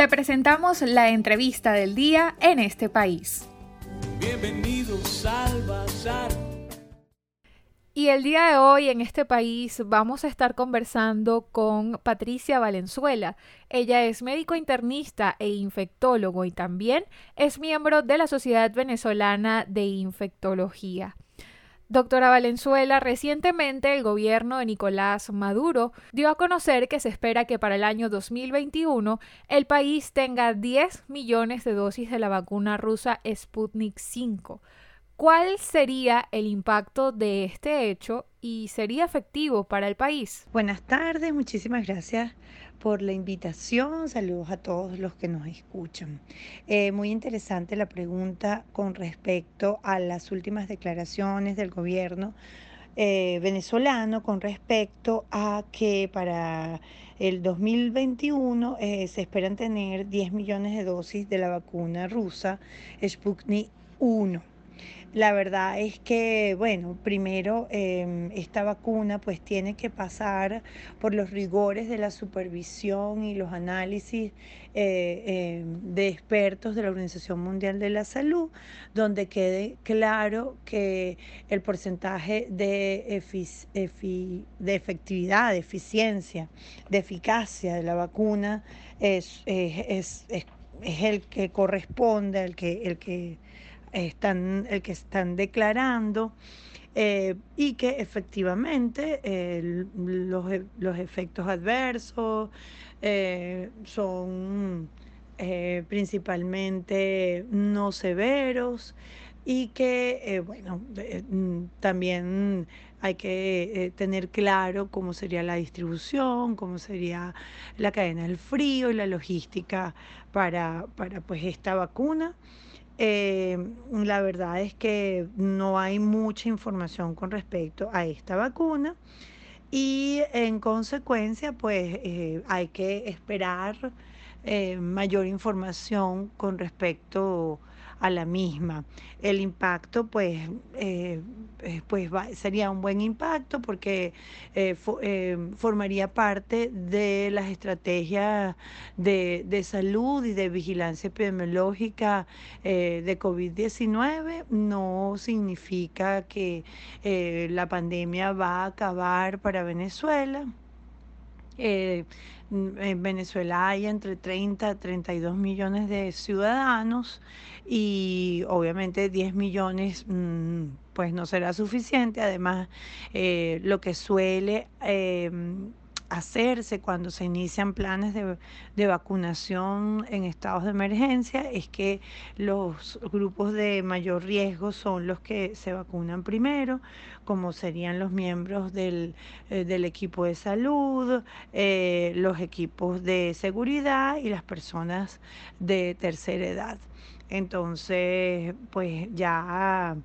Te presentamos la entrevista del día en este país. Bienvenidos al Bazar. Y el día de hoy en este país vamos a estar conversando con Patricia Valenzuela. Ella es médico internista e infectólogo y también es miembro de la Sociedad Venezolana de Infectología. Doctora Valenzuela, recientemente el gobierno de Nicolás Maduro dio a conocer que se espera que para el año 2021 el país tenga 10 millones de dosis de la vacuna rusa Sputnik 5. ¿Cuál sería el impacto de este hecho y sería efectivo para el país? Buenas tardes, muchísimas gracias por la invitación. Saludos a todos los que nos escuchan. Eh, muy interesante la pregunta con respecto a las últimas declaraciones del gobierno eh, venezolano con respecto a que para el 2021 eh, se esperan tener 10 millones de dosis de la vacuna rusa Sputnik 1. La verdad es que, bueno, primero em, esta vacuna pues tiene que pasar por los rigores de la supervisión y los análisis eh, em, de expertos de la Organización Mundial de la Salud, donde quede claro que el porcentaje de, de efectividad, de eficiencia, de eficacia de la vacuna es, es, es, es el que corresponde, el que... El que están, el que están declarando eh, y que efectivamente los, e, los, efectos adversos eh, son eh, principalmente no severos y que, bueno, también hay que tener claro cómo sería la distribución, cómo sería la cadena del frío y la logística para, para pues, esta vacuna. Eh, la verdad es que no hay mucha información con respecto a esta vacuna y en consecuencia pues eh, hay que esperar eh, mayor información con respecto a la misma. El impacto, pues, eh, eh, pues sería un buen impacto porque eh, formaría parte de las estrategias de, de, salud y de vigilancia epidemiológica de COVID-19. No significa que la pandemia va a acabar para Venezuela. En Venezuela hay entre 30 a 32 millones de ciudadanos y obviamente 10 millones mm, pues no será suficiente. Además, eh, lo que suele em, hacerse cuando se inician planes de, vacunación en estados de emergencia es que los grupos de mayor riesgo son los que se vacunan primero, como serían los miembros del, eh, equipo de salud, eh, los equipos de seguridad y las personas de tercera edad. Entonces, pues ya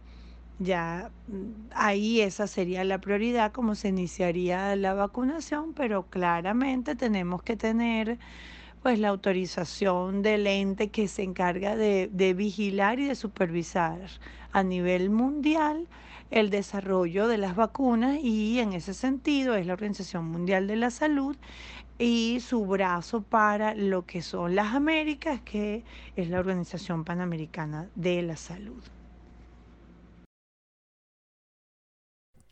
ya mm, ahí esa sería la prioridad, como se iniciaría la vacunación, pero claramente tenemos que tener pues la autorización del ente que se encarga de, de vigilar y de supervisar a nivel mundial el desarrollo de las vacunas y en ese sentido es la Organización Mundial de la Salud y su brazo para lo que son las Américas, que es la Organización Panamericana de la Salud.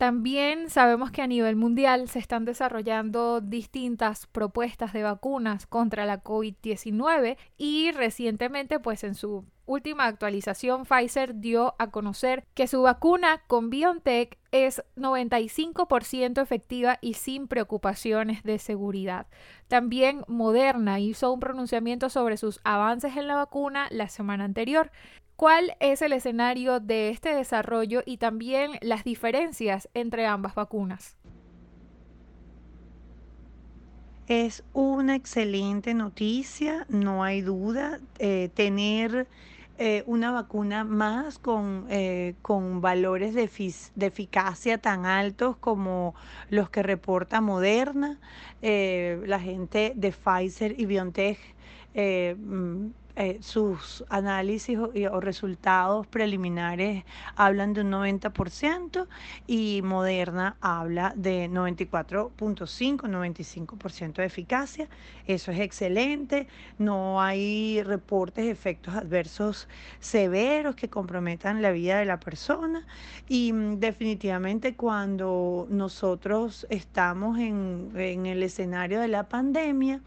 También sabemos que a nivel mundial se están desarrollando distintas propuestas de vacunas contra la COVID-19 y recientemente pues en su última actualización Pfizer dio a conocer que su vacuna con BioNTech es 95% efectiva y sin preocupaciones de seguridad. También Moderna hizo un pronunciamiento sobre sus avances en la vacuna la semana anterior ¿Cuál es el escenario de este desarrollo y también las diferencias entre ambas vacunas? Es una excelente noticia, no hay duda. Eh, tener eh, una vacuna más con, eh, con valores de, eficacia tan altos como los que reporta Moderna, la gente de Pfizer y BioNTech mm, eh, sus análisis o, o, resultados preliminares hablan de un 90% y Moderna habla de 94.5, 95% de eficacia. Eso es excelente. No hay reportes de efectos adversos severos que comprometan la vida de la persona y mm, definitivamente cuando nosotros estamos en, en el escenario de la pandemia,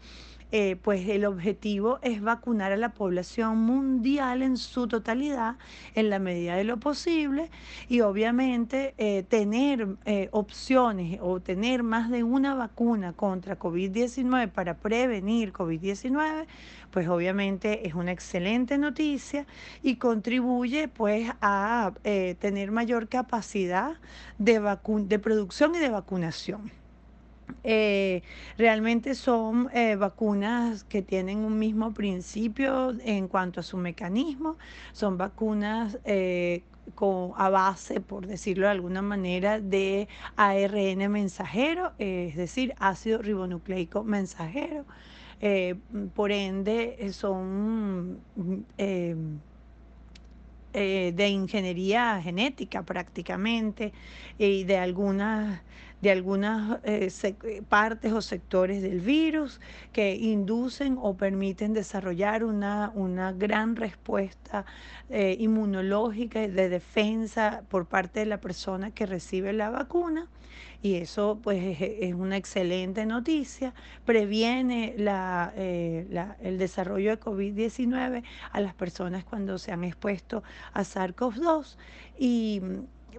eh, pues el objetivo es vacunar a la población mundial en su totalidad en la medida de lo posible y obviamente eh, tener eh, opciones o tener más de una vacuna contra COVID-19 para prevenir COVID-19 pues obviamente es una excelente noticia y contribuye pues a tener mayor capacidad de, de producción y de vacunación. Eh, realmente son eh, vacunas que tienen un mismo principio en cuanto a su mecanismo. Son vacunas eh, a base, por decirlo de alguna manera, de ARN mensajero, es decir, ácido ribonucleico mensajero. por ende, son de ingeniería genética prácticamente y de algunas de algunas eh, eh, partes o sectores del virus que inducen o permiten desarrollar una, una gran respuesta eh, inmunológica de defensa por parte de la persona que recibe la vacuna. Y eso pues es, una excelente noticia, previene la, el desarrollo de COVID-19 a las personas cuando se han expuesto a SARS-CoV-2 y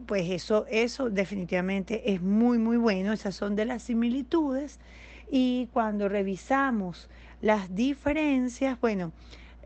pues eso, eso definitivamente es muy, muy bueno. Esas son de las similitudes. Y cuando revisamos las diferencias, bueno,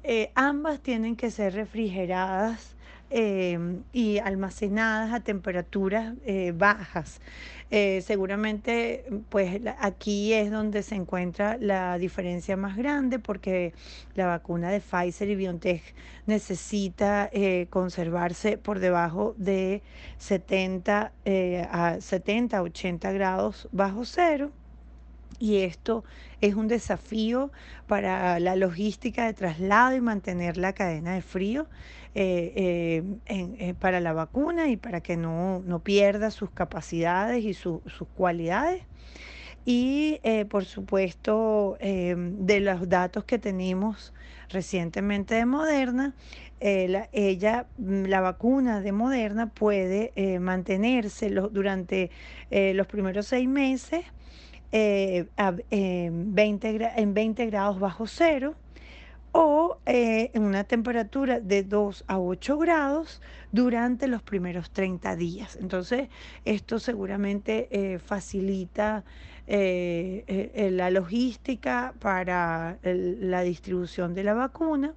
eh, ambas tienen que ser refrigeradas eh, y almacenadas a temperaturas eh, bajas. Eh, seguramente, pues aquí es donde se encuentra la diferencia más grande porque la vacuna de Pfizer y BioNTech necesita conservarse por debajo de 70 a 70, 80 grados bajo cero y esto es un desafío para la logística de traslado y mantener la cadena de frío eh, eh, eh, para la vacuna y para que no, pierda sus capacidades y sus cualidades. Y por supuesto, de los datos que tenemos recientemente de Moderna, ella, la vacuna de Moderna puede mantenerse durante los primeros seis meses eh, en, 20, en 20 grados bajo cero o eh, en una temperatura de 2 a 8 grados durante los primeros 30 días. Entonces, esto seguramente eh, facilita la logística para la distribución de la vacuna.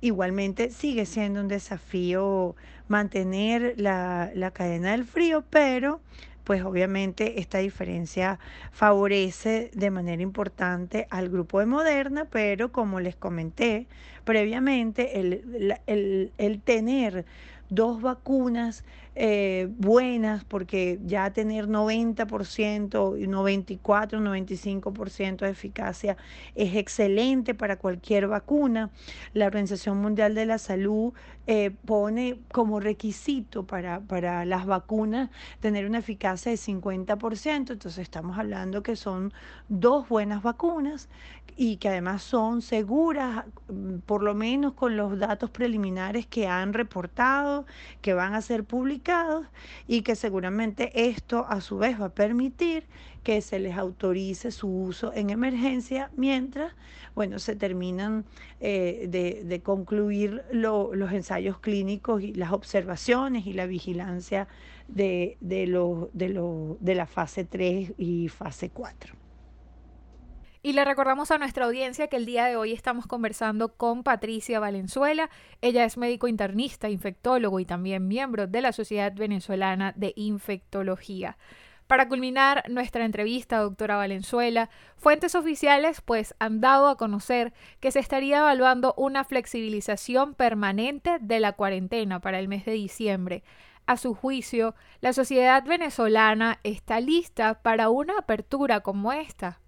igualmente sigue siendo un desafío mantener la, la cadena del frío, pero pues obviamente esta diferencia favorece de manera importante al grupo de Moderna, pero como les comenté previamente, el, el tener dos vacunas eh, buenas, porque ya tener 90%, 94, 95% de eficacia es excelente para cualquier vacuna. La Organización Mundial de la Salud eh, pone como requisito para, para las vacunas tener una eficacia de 50%, entonces estamos hablando que son dos buenas vacunas y que además son seguras, mm, por lo menos con los datos preliminares que han reportado, que van a ser y que seguramente esto a su vez va a permitir que se les autorice su uso en emergencia mientras, bueno, se terminan eh, de, concluir los ensayos clínicos y las observaciones y la vigilancia de, de, de, de la fase 3 y fase 4. Y le recordamos a nuestra audiencia que el día de hoy estamos conversando con Patricia Valenzuela. Ella es médico internista, infectólogo y también miembro de la Sociedad Venezolana de Infectología. Para culminar nuestra entrevista, doctora Valenzuela, fuentes oficiales pues han dado a conocer que se estaría evaluando una flexibilización permanente de la cuarentena para el mes de diciembre. A su juicio, la sociedad venezolana está lista para una apertura como esta.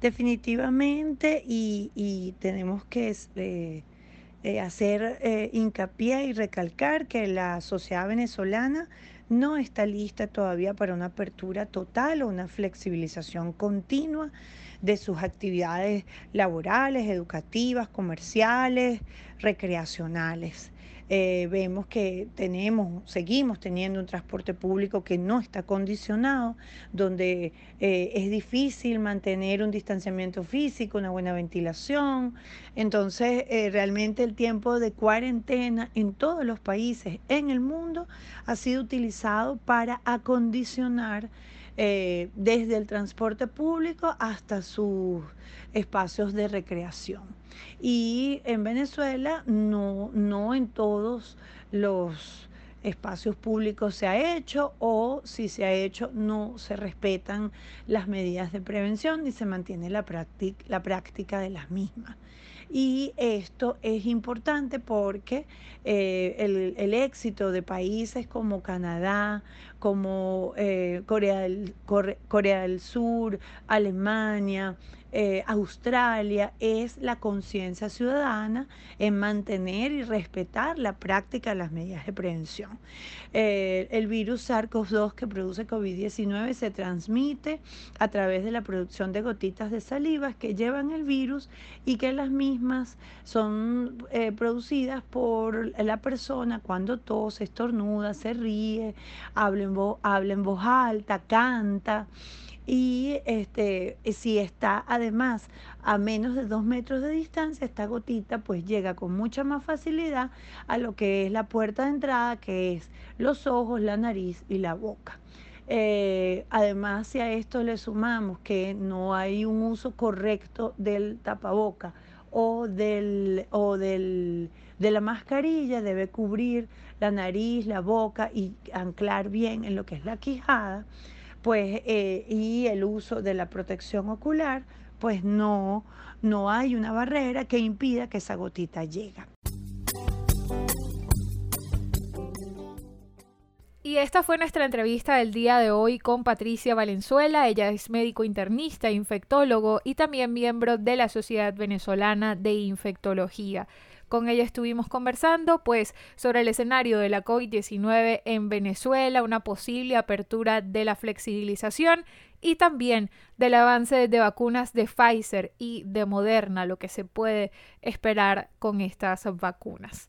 Definitivamente y, tenemos que eh, eh, hacer eh, hincapié y recalcar que la sociedad venezolana no está lista todavía para una apertura total o una flexibilización continua de sus actividades laborales, educativas, comerciales, recreacionales. Eh, vemos que tenemos, seguimos teniendo un transporte público que no está condicionado, donde eh, es difícil mantener un distanciamiento físico, una buena ventilación. Entonces, eh, realmente el tiempo de cuarentena en todos los países en el mundo ha sido utilizado para acondicionar desde el transporte público hasta sus espacios de recreación. Y en Venezuela no, no en todos los espacios públicos se ha hecho o si se ha hecho no se respetan las medidas de prevención ni se mantiene la, práctica, la práctica de las mismas. Y esto es importante porque eh, el, éxito de países como Canadá, como eh, Corea, del, Sur, Alemania, eh, Australia es la conciencia ciudadana en mantener y respetar la práctica de las medidas de prevención. Eh, el virus SARS-CoV-2 que produce COVID-19 se transmite a través de la producción de gotitas de saliva que llevan el virus y que las mismas son producidas por la persona cuando tose, estornuda, se ríe, habla en voz alta, canta y este, si está además a menos de dos metros de distancia, esta gotita pues llega con mucha más facilidad a lo que es la puerta de entrada, que es los ojos, la nariz y la boca. Eh, además, si a esto le sumamos que no hay un uso correcto del tapaboca o, del, o del, de la mascarilla, debe cubrir la nariz, la boca y anclar bien en lo que es la quijada pues, eh, y el uso de la protección ocular, pues no, no hay una barrera que impida que esa gotita llegue. Y esta fue nuestra entrevista del día de hoy con Patricia Valenzuela. Ella es médico internista, infectólogo y también miembro de la Sociedad Venezolana de Infectología. Con ella estuvimos conversando pues sobre el escenario de la COVID-19 en Venezuela, una posible apertura de la flexibilización y también del avance de vacunas de Pfizer y de Moderna, lo que se puede esperar con estas vacunas.